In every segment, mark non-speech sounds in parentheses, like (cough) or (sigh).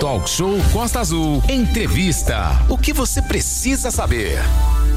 Talk Show Costa Azul. Entrevista. O que você precisa saber?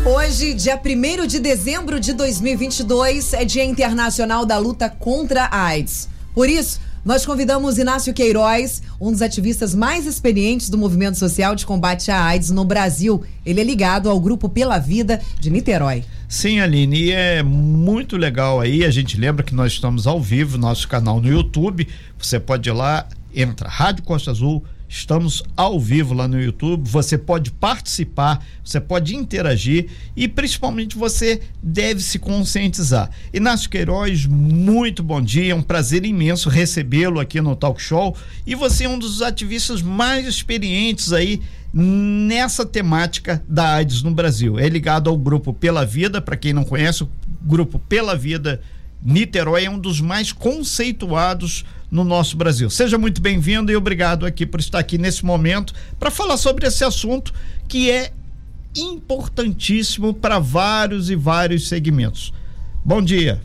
Hoje, dia 1 de dezembro de 2022, é Dia Internacional da Luta contra a AIDS. Por isso, nós convidamos Inácio Queiroz, um dos ativistas mais experientes do movimento social de combate à AIDS no Brasil. Ele é ligado ao grupo Pela Vida de Niterói. Sim, Aline, e é muito legal aí. A gente lembra que nós estamos ao vivo, nosso canal no YouTube. Você pode ir lá, entra Rádio Costa Azul Estamos ao vivo lá no YouTube. Você pode participar, você pode interagir e principalmente você deve se conscientizar. Inácio Queiroz, muito bom dia. É um prazer imenso recebê-lo aqui no Talk Show. E você é um dos ativistas mais experientes aí nessa temática da AIDS no Brasil. É ligado ao grupo Pela Vida, para quem não conhece, o grupo Pela Vida Niterói é um dos mais conceituados no nosso Brasil. Seja muito bem-vindo e obrigado aqui por estar aqui nesse momento para falar sobre esse assunto que é importantíssimo para vários e vários segmentos. Bom dia.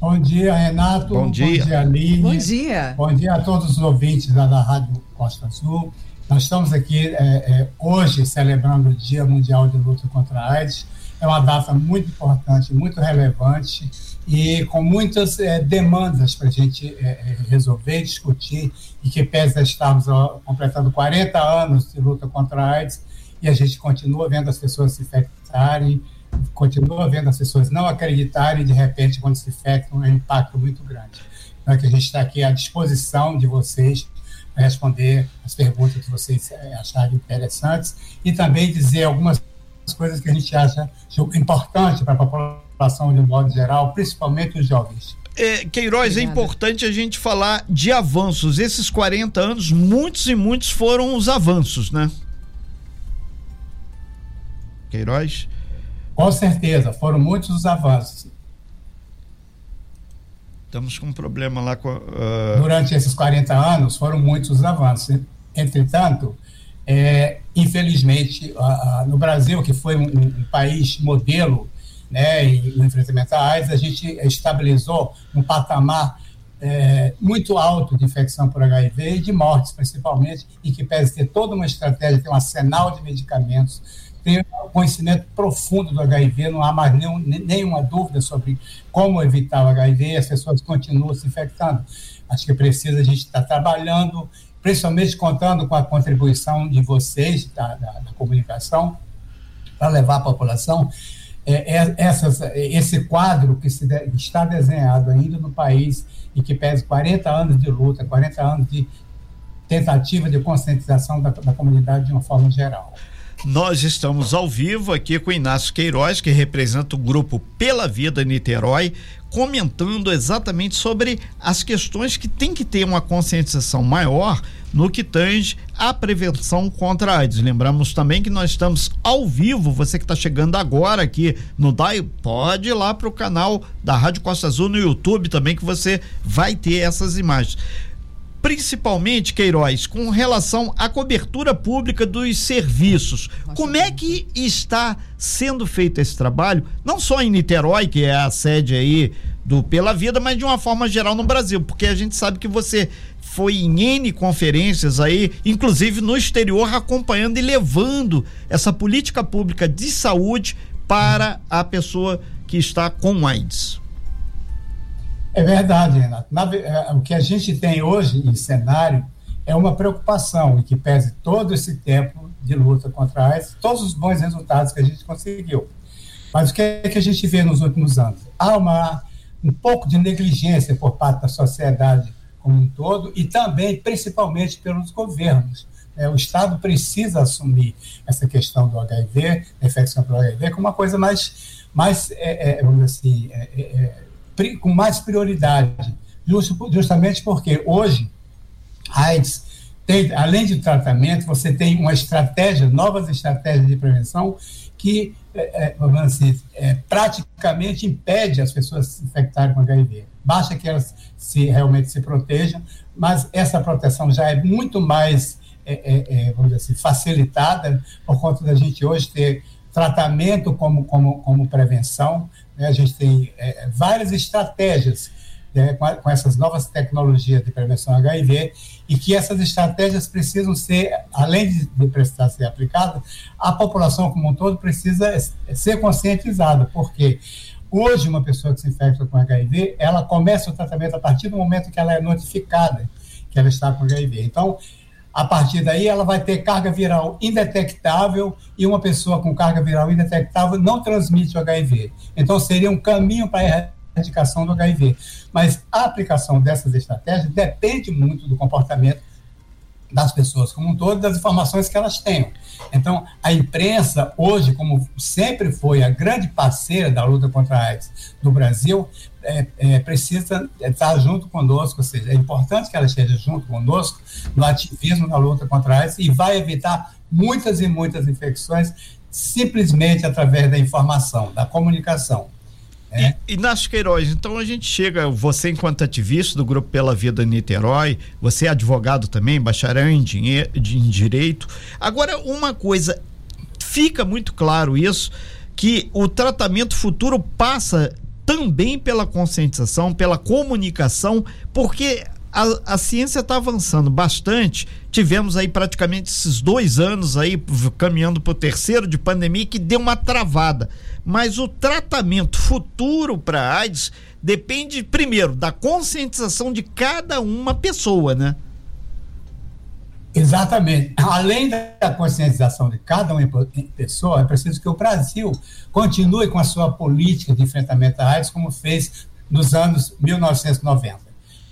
Bom dia, Renato. Bom dia. Bom dia, Aline. Bom dia. Bom dia a todos os ouvintes da, da Rádio Costa Azul. Nós estamos aqui é, é, hoje celebrando o Dia Mundial de Luta contra a AIDS. É uma data muito importante, muito relevante e com muitas é, demandas para a gente é, resolver, discutir, e que pese estarmos ó, completando 40 anos de luta contra a AIDS, e a gente continua vendo as pessoas se infectarem, continua vendo as pessoas não acreditarem, de repente, quando se infectam, é um impacto muito grande. Então, é que a gente está aqui à disposição de vocês para responder as perguntas que vocês acharem interessantes e também dizer algumas coisas que a gente acha importante para a população de um modo geral, principalmente os jovens. É, Queiroz, é importante a gente falar de avanços. Esses 40 anos, muitos e muitos foram os avanços, né? Queiroz? Com certeza, foram muitos os avanços. Estamos com um problema lá com. Uh... Durante esses 40 anos, foram muitos os avanços. Entretanto, é, infelizmente, no Brasil, que foi um, país modelo né, e no enfrentamento à AIDS, a gente estabilizou um patamar é, muito alto de infecção por HIV e de mortes, principalmente, e que pese ter toda uma estratégia, tem um arsenal de medicamentos, tem um conhecimento profundo do HIV, não há mais nenhum, nenhuma dúvida sobre como evitar o HIV, as pessoas continuam se infectando. Acho que precisa a gente estar trabalhando, principalmente contando com a contribuição de vocês, da, da, da comunicação, para levar a população é, é, essas, esse quadro que de, está desenhado ainda no país e que pesa 40 anos de luta, 40 anos de tentativa de conscientização da, da comunidade de uma forma geral. Nós estamos ao vivo aqui com Inácio Queiroz, que representa o grupo Pela Vida Niterói, comentando exatamente sobre as questões que tem que ter uma conscientização maior no que tange a prevenção contra a AIDS. Lembramos também que nós estamos ao vivo, você que está chegando agora aqui no DAI, pode ir lá para o canal da Rádio Costa Azul no YouTube também, que você vai ter essas imagens principalmente, Queiroz, com relação à cobertura pública dos serviços. Como é que está sendo feito esse trabalho, não só em Niterói, que é a sede aí do Pela Vida, mas de uma forma geral no Brasil, porque a gente sabe que você foi em N conferências aí, inclusive no exterior, acompanhando e levando essa política pública de saúde para a pessoa que está com AIDS. É verdade, Renato. Na, é, o que a gente tem hoje em cenário é uma preocupação e que pese todo esse tempo de luta contra a AIDS, todos os bons resultados que a gente conseguiu. Mas o que é que a gente vê nos últimos anos? Há uma, um pouco de negligência por parte da sociedade como um todo e também, principalmente, pelos governos. É, o Estado precisa assumir essa questão do HIV, da infecção pelo HIV, como uma coisa mais, mais é, é, vamos dizer assim, é, é, com mais prioridade, justamente porque hoje AIDS tem, além de tratamento, você tem uma estratégia, novas estratégias de prevenção que é, é vamos assim, é, praticamente impede as pessoas se infectarem com HIV. Basta que elas se realmente se protejam, mas essa proteção já é muito mais, é, é, é vamos dizer assim, facilitada por conta da gente hoje ter tratamento como, como, como prevenção, né? A gente tem é, várias estratégias é, com, a, com, essas novas tecnologias de prevenção HIV e que essas estratégias precisam ser, além de, de precisar ser aplicadas, a população como um todo precisa ser conscientizada, porque hoje uma pessoa que se infecta com HIV, ela começa o tratamento a partir do momento que ela é notificada que ela está com HIV. Então, a partir daí, ela vai ter carga viral indetectável e uma pessoa com carga viral indetectável não transmite o HIV. Então, seria um caminho para a erradicação do HIV. Mas a aplicação dessas estratégias depende muito do comportamento das pessoas como um todo, das informações que elas tenham. Então, a imprensa, hoje, como sempre foi a grande parceira da luta contra a AIDS do Brasil, é, é, precisa estar junto conosco, ou seja, é importante que ela esteja junto conosco no ativismo na luta contra a AIDS e vai evitar muitas e muitas infecções simplesmente através da informação, da comunicação. É. E, Inácio Queiroz, então a gente chega, você enquanto ativista do Grupo Pela Vida Niterói, você é advogado também, bacharel em, dinhe, em Direito. Agora, uma coisa, fica muito claro isso, que o tratamento futuro passa também pela conscientização, pela comunicação, porque a, a ciência está avançando bastante. Tivemos aí praticamente esses dois anos aí caminhando para o terceiro de pandemia que deu uma travada. Mas o tratamento futuro para AIDS depende primeiro da conscientização de cada uma pessoa, né? Exatamente. Além da conscientização de cada uma pessoa, é preciso que o Brasil continue com a sua política de enfrentamento à AIDS, como fez nos anos 1990.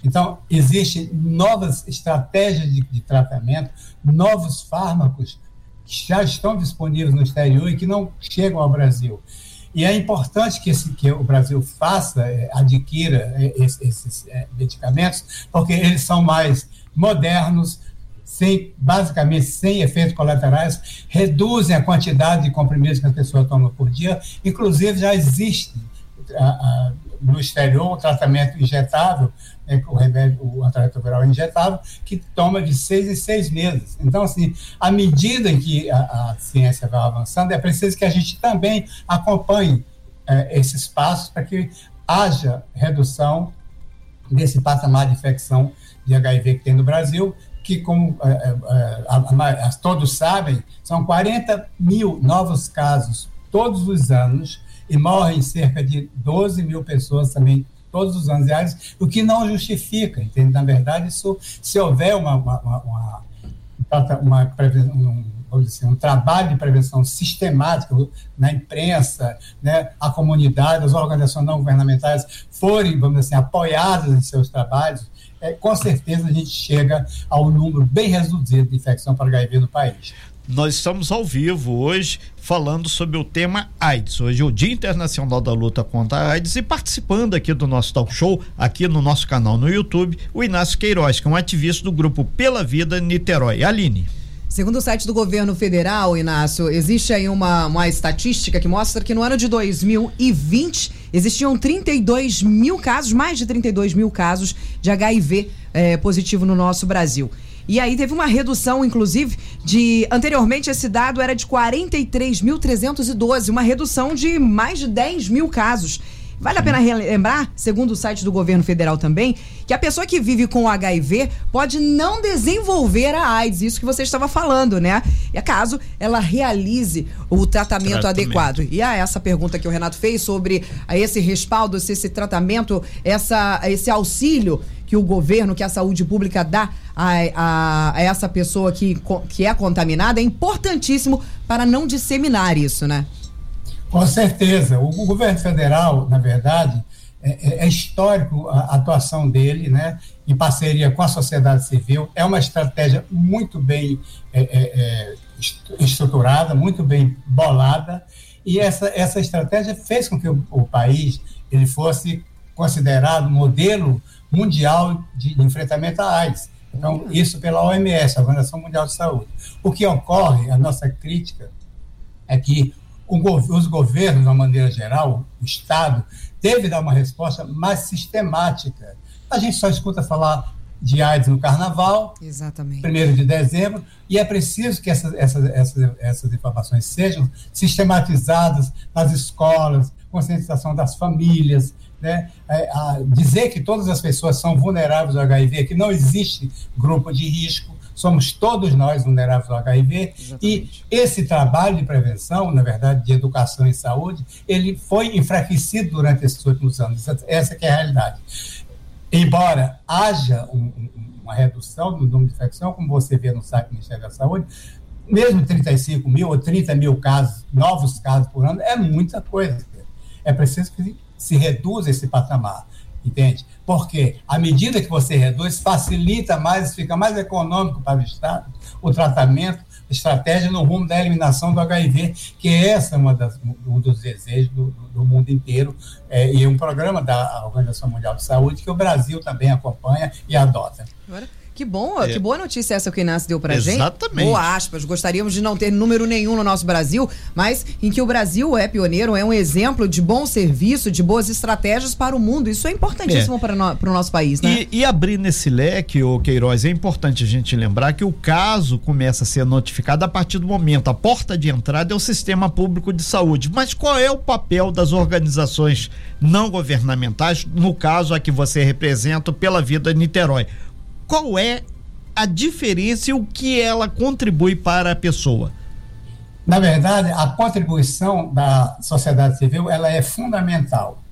Então, existem novas estratégias de, de tratamento, novos fármacos que já estão disponíveis no exterior e que não chegam ao Brasil. E é importante que, esse, que o Brasil faça, é, adquira é, esses, esses é, medicamentos, porque eles são mais modernos, sem, basicamente sem efeitos colaterais, reduzem a quantidade de comprimidos que a pessoa toma por dia. Inclusive, já existe a, a, no exterior o tratamento injetável, né, o remédio, o antirretroviral injetável, que toma de seis em seis meses. Então, assim, à medida em que a, a ciência vai avançando, é preciso que a gente também acompanhe é, esses passos para que haja redução desse patamar de infecção de HIV que tem no Brasil que, como é, é, a, todos sabem, são 40 mil novos casos todos os anos e morrem cerca de 12 mil pessoas também todos os anos, o que não justifica, entende? Na verdade, isso, se houver uma, uma, uma, uma um, dizer, um trabalho de prevenção sistemático na imprensa, né, a comunidade, as organizações não governamentais forem, vamos dizer assim, apoiadas em seus trabalhos, é, com certeza a gente chega ao número bem reduzido de infecção para HIV no país. Nós estamos ao vivo hoje falando sobre o tema AIDS. Hoje é o Dia Internacional da Luta contra a AIDS e participando aqui do nosso talk show, aqui no nosso canal no YouTube, o Inácio Queiroz, que é um ativista do grupo Pela Vida Niterói. Aline. Segundo o site do governo federal, Inácio, existe aí uma, uma estatística que mostra que no ano de 2020 existiam 32 mil casos, mais de 32 mil casos de HIV eh, positivo no nosso Brasil. E aí teve uma redução, inclusive, de. Anteriormente, esse dado era de 43.312, uma redução de mais de 10 mil casos. Vale a pena relembrar, segundo o site do governo federal também, que a pessoa que vive com HIV pode não desenvolver a AIDS, isso que você estava falando, né? E é caso ela realize o tratamento, tratamento. adequado. E a essa pergunta que o Renato fez sobre esse respaldo, se esse tratamento, essa, esse auxílio que o governo, que a saúde pública dá a, a, a essa pessoa que, que é contaminada é importantíssimo para não disseminar isso, né? Com certeza. O, o governo federal, na verdade, é, é, é, histórico a atuação dele, né, em parceria com a sociedade civil. É uma estratégia muito bem é, é, é estruturada, muito bem bolada, e essa, essa estratégia fez com que o, o país ele fosse considerado modelo mundial de, de enfrentamento à AIDS. Então, isso pela OMS, a Organização Mundial de Saúde. O que ocorre, a nossa crítica, é que os governos, de uma maneira geral, o Estado, deve dar uma resposta mais sistemática. A gente só escuta falar de AIDS no Carnaval, Exatamente. primeiro de dezembro, e é preciso que essas, essas, essas, essas informações sejam sistematizadas nas escolas, conscientização das famílias, né, é, dizer que todas as pessoas são vulneráveis ao HIV, que não existe grupo de risco, somos todos nós vulneráveis ao HIV, Exatamente. e esse trabalho de prevenção, na verdade, de educação e saúde, ele foi enfraquecido durante esses últimos anos, essa é a realidade. Embora haja um, uma redução do número de infecção, como você vê no site do Ministério da Saúde, mesmo 35 mil ou 30 mil casos, novos casos por ano, é muita coisa. É preciso que se reduza esse patamar, entende? Porque à medida que você reduz, facilita mais, fica mais econômico para o Estado o tratamento, estratégia no rumo da eliminação do HIV, que essa é uma das, um dos desejos do, do mundo inteiro, é, e um programa da Organização Mundial de Saúde que o Brasil também acompanha e adota. Agora. Que bom, é. que boa notícia essa que o Inácio deu pra Exatamente. gente. Exatamente. Boa aspas. Gostaríamos de não ter número nenhum no nosso Brasil, mas em que o Brasil é pioneiro, é um exemplo de bom serviço, de boas estratégias para o mundo. Isso é importantíssimo é. para, no, o nosso país, né? E, e abrir nesse leque, o Queiroz, é importante a gente lembrar que o caso começa a ser notificado a partir do momento. A porta de entrada é o sistema público de saúde. Mas qual é o papel das organizações não governamentais, no caso a que você representa, pela vida Niterói? Qual é a diferença e o que ela contribui para a pessoa? Na verdade, a contribuição da sociedade civil ela é fundamental.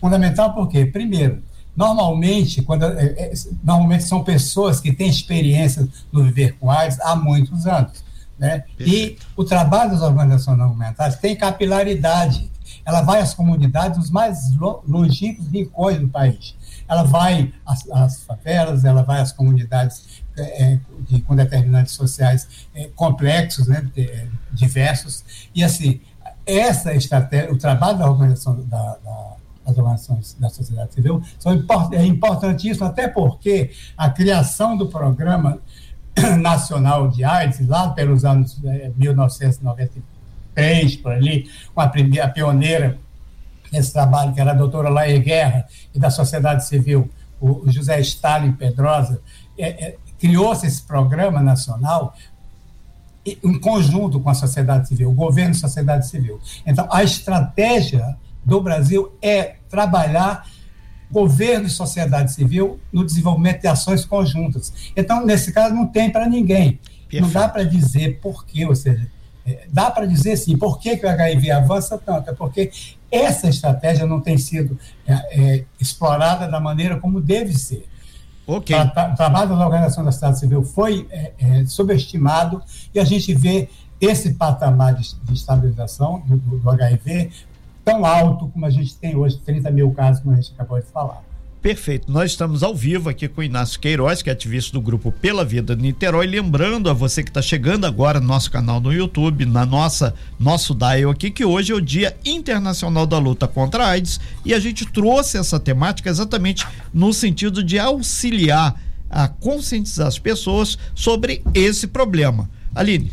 Fundamental porque, primeiro, normalmente, quando, é, é, normalmente são pessoas que têm experiência no viver com AIDS há muitos anos. Né? E o trabalho das organizações não governamentais tem capilaridade. Ela vai às comunidades mais longínquos rincões do país. Ela vai às, às favelas, ela vai às comunidades é, de, com determinantes sociais é, complexos, né, de, diversos, e assim, essa estratégia, o trabalho da organização da, da das organizações da sociedade civil são import, é importantíssimo, até porque a criação do programa (coughs) nacional de AIDS, lá pelos anos é, 1993, por ali, com a, primeira, a pioneira nesse trabalho, que era a doutora Laia Guerra, e da sociedade civil, o José Stalin Pedrosa, é, é, criou-se esse programa nacional em conjunto com a sociedade civil, o governo e a sociedade civil. Então, a estratégia do Brasil é trabalhar governo e sociedade civil no desenvolvimento de ações conjuntas. Então, nesse caso, não tem para ninguém. Perfeito. Não dá para dizer por quê, ou seja, dá para dizer sim, por que, que o HIV avança tanto? É porque essa estratégia não tem sido é, é, explorada da maneira como deve ser. Okay. O trabalho da Organização da Sociedade Civil foi é, é, subestimado e a gente vê esse patamar de, de estabilização do, do, HIV tão alto como a gente tem hoje, 30 mil casos, como a gente acabou de falar. Perfeito. Nós estamos ao vivo aqui com o Inácio Queiroz, que é ativista do grupo Pela Vida de Niterói. Lembrando a você que está chegando agora no nosso canal no YouTube, na nossa nosso dial aqui, que hoje é o Dia Internacional da Luta contra a AIDS e a gente trouxe essa temática exatamente no sentido de auxiliar a conscientizar as pessoas sobre esse problema. Aline.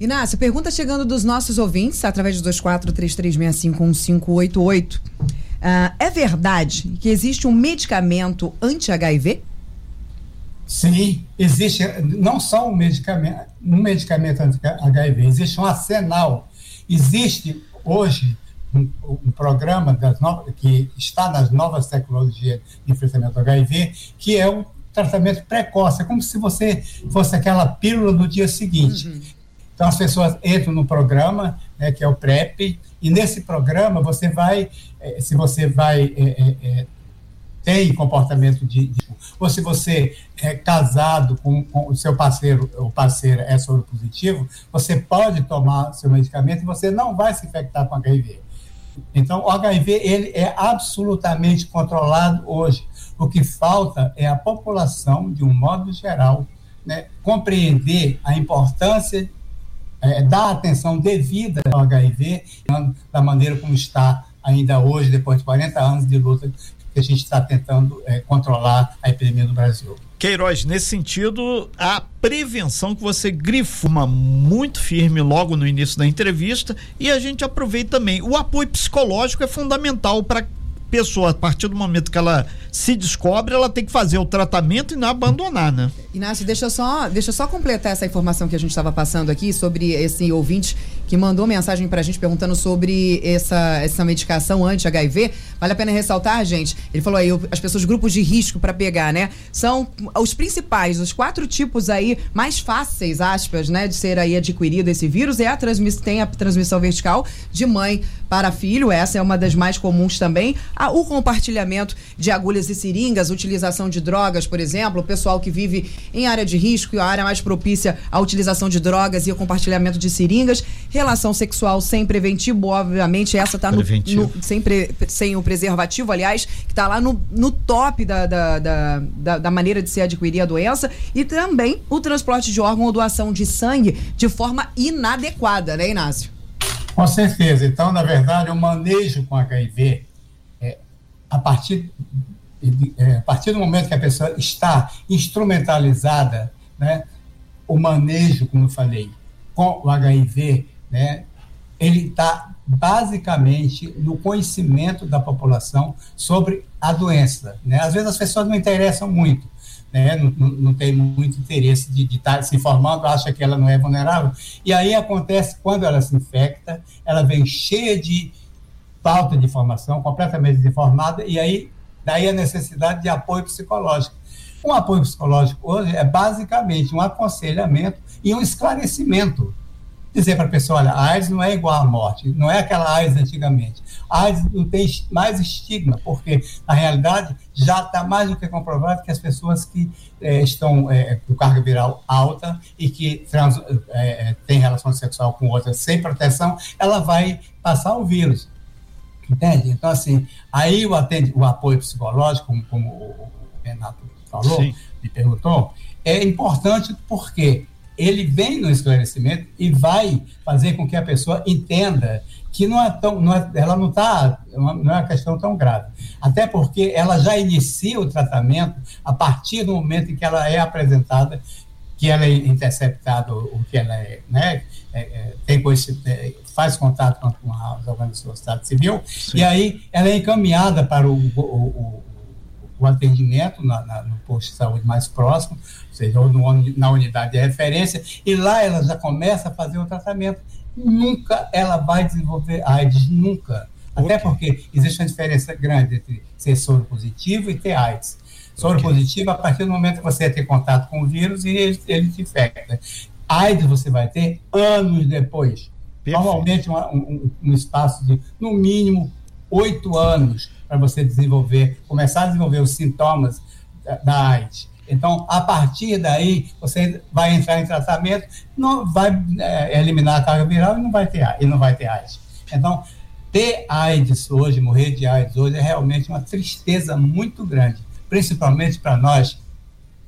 Inácio, pergunta chegando dos nossos ouvintes através do 2433651588. Uh, é verdade que existe um medicamento anti-HIV? Sim, existe não só um medicamento, um medicamento anti-HIV, existe um arsenal. Existe hoje um, um programa no, que está nas novas tecnologias de enfrentamento ao HIV, que é um tratamento precoce. É como se você fosse aquela pílula do dia seguinte. Uhum. Então, as pessoas entram no programa, né, que é o PrEP, e nesse programa você vai é, se você vai é, é, tem comportamento de, de, ou se você é casado com, com o seu parceiro ou parceira é soro positivo, você pode tomar seu medicamento e você não vai se infectar com HIV. Então, o HIV ele é absolutamente controlado hoje. O que falta é a população, de um modo geral, né, compreender a importância, é, dar atenção devida ao HIV, da maneira como está ainda hoje, depois de 40 anos de luta, que a gente está tentando é, controlar a epidemia no Brasil. Queiroz, nesse sentido, a prevenção que você grifou muito firme logo no início da entrevista e a gente aproveita também. O apoio psicológico é fundamental para pessoa, a partir do momento que ela se descobre, ela tem que fazer o tratamento e não abandonar, né? Inácio, deixa eu só, deixa eu só completar essa informação que a gente estava passando aqui sobre esse ouvinte que mandou mensagem pra gente perguntando sobre essa, essa medicação anti-HIV. Vale a pena ressaltar, gente. Ele falou aí, as pessoas, grupos de risco para pegar, né? São os principais, os quatro tipos aí mais fáceis, aspas, né, de ser aí adquirido esse vírus. É a transmissão, tem a transmissão vertical de mãe para filho, essa é uma das mais comuns também. O compartilhamento de agulhas e seringas, utilização de drogas, por exemplo, o pessoal que vive em área de risco e a área mais propícia à utilização de drogas e o compartilhamento de seringas, relação sexual sem preventivo, obviamente essa está no, no, sem, pre, sem o preservativo, aliás, que está lá no, no top da, da, da, da, da maneira de se adquirir a doença, e também o transporte de órgão ou doação de sangue de forma inadequada, né, Inácio? Com certeza. Então, na verdade, o manejo com HIV, é, a, partir, é, a partir do momento que a pessoa está instrumentalizada, né, o manejo, como eu falei, com o HIV, né, ele está basicamente no conhecimento da população sobre a doença. Né? Às vezes as pessoas não interessam muito, né, não, não, não tem muito interesse de estar tá se informando, acha que ela não é vulnerável. E aí acontece, quando ela se infecta, ela vem cheia de falta de informação, completamente desinformada, e aí daí a necessidade de apoio psicológico. Um apoio psicológico hoje é basicamente um aconselhamento e um esclarecimento dizer para a pessoa, olha, a AIDS não é igual à morte, não é aquela AIDS antigamente. A AIDS não tem mais estigma, porque, na realidade, já está mais do que comprovado que as pessoas que é, estão é, com carga viral alta e que trans, é, têm relação sexual com outras sem proteção, ela vai passar o vírus. Entende? Então, assim, aí o, atende, o apoio psicológico, como, como o Renato falou, Sim. me perguntou, é importante porque ele vem no esclarecimento e vai fazer com que a pessoa entenda que não é tão, não é, ela não está, não é uma questão tão grave. Até porque ela já inicia o tratamento a partir do momento em que ela é apresentada, que ela é interceptada, o que ela é, né, é, é, tem é, faz contato com as organizações da sociedade civil, Sim. e aí ela é encaminhada para o, o, o, o atendimento na, na, no posto de saúde mais próximo, seja, ou no, na unidade de referência, e lá ela já começa a fazer o tratamento. Nunca ela vai desenvolver AIDS, nunca. Até porque existe uma diferença grande entre ser soro positivo e ter AIDS. Soro okay. positivo, a partir do momento que você ter contato com o vírus e ele, ele te infecta. AIDS você vai ter anos depois. Perfeito. Normalmente um, um espaço de, no mínimo, oito anos para você desenvolver, começar a desenvolver os sintomas da, AIDS. Então, a partir daí, você vai entrar em tratamento, não vai é, eliminar a carga viral e não vai ter, e não vai ter AIDS. Então, ter AIDS hoje, morrer de AIDS hoje, é realmente uma tristeza muito grande, principalmente para nós,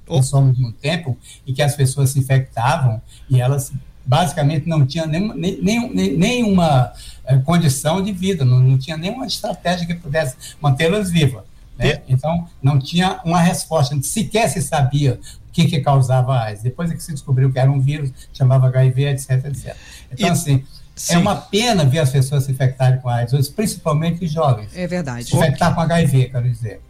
que somos de um tempo em que as pessoas se infectavam e elas basicamente não tinham nem, nem, nem, nenhuma é, condição de vida, não, não tinha nenhuma estratégia que pudesse mantê-las vivas. Né? Então, não tinha uma resposta, sequer se sabia o que, que causava AIDS. Depois é que se descobriu que era um vírus, chamava HIV, etc, etc. Então, e, assim, é sim. é uma pena ver as pessoas se infectarem com AIDS, principalmente jovens. É verdade. Se infectar com HIV, quero dizer.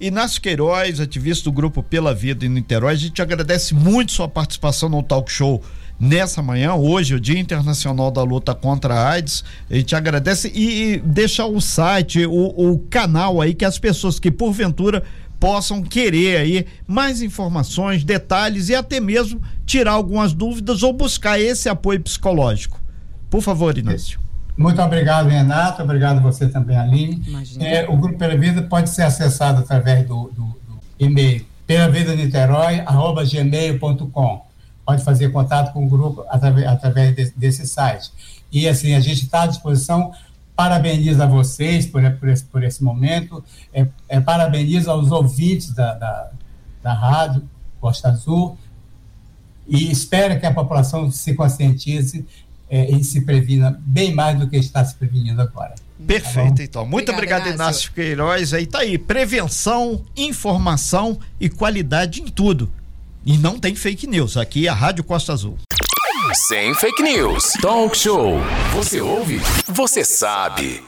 Inácio Queiroz, ativista do Grupo Pela Vida em Niterói, a gente agradece muito sua participação no Talk Show nessa manhã, hoje, o Dia Internacional da Luta contra a AIDS. A gente agradece e, e o site, o, o canal aí que as pessoas que porventura possam querer aí mais informações, detalhes e até mesmo tirar algumas dúvidas ou buscar esse apoio psicológico. Por favor, Inácio. Muito obrigado, Renato. Obrigado você também, Aline. É, o Grupo Pela Vida pode ser acessado através do, do, do e-mail pelavidaniterói.gmail.com pode fazer contato com o grupo através, através de, desse site. E assim, a gente está à disposição, parabeniza vocês por, por, esse, por esse momento, é, é, parabeniza aos ouvintes da, da, da rádio Costa Azul e espera que a população se conscientize é, e se previna bem mais do que está se prevenindo agora. Perfeito, tá então. Muito obrigado, obrigado Inácio. Inácio Queiroz. Aí tá aí, prevenção, informação e qualidade em tudo. E não tem fake news. Aqui é a Rádio Costa Azul. Sem fake news. Talk show. Você ouve? Você sabe.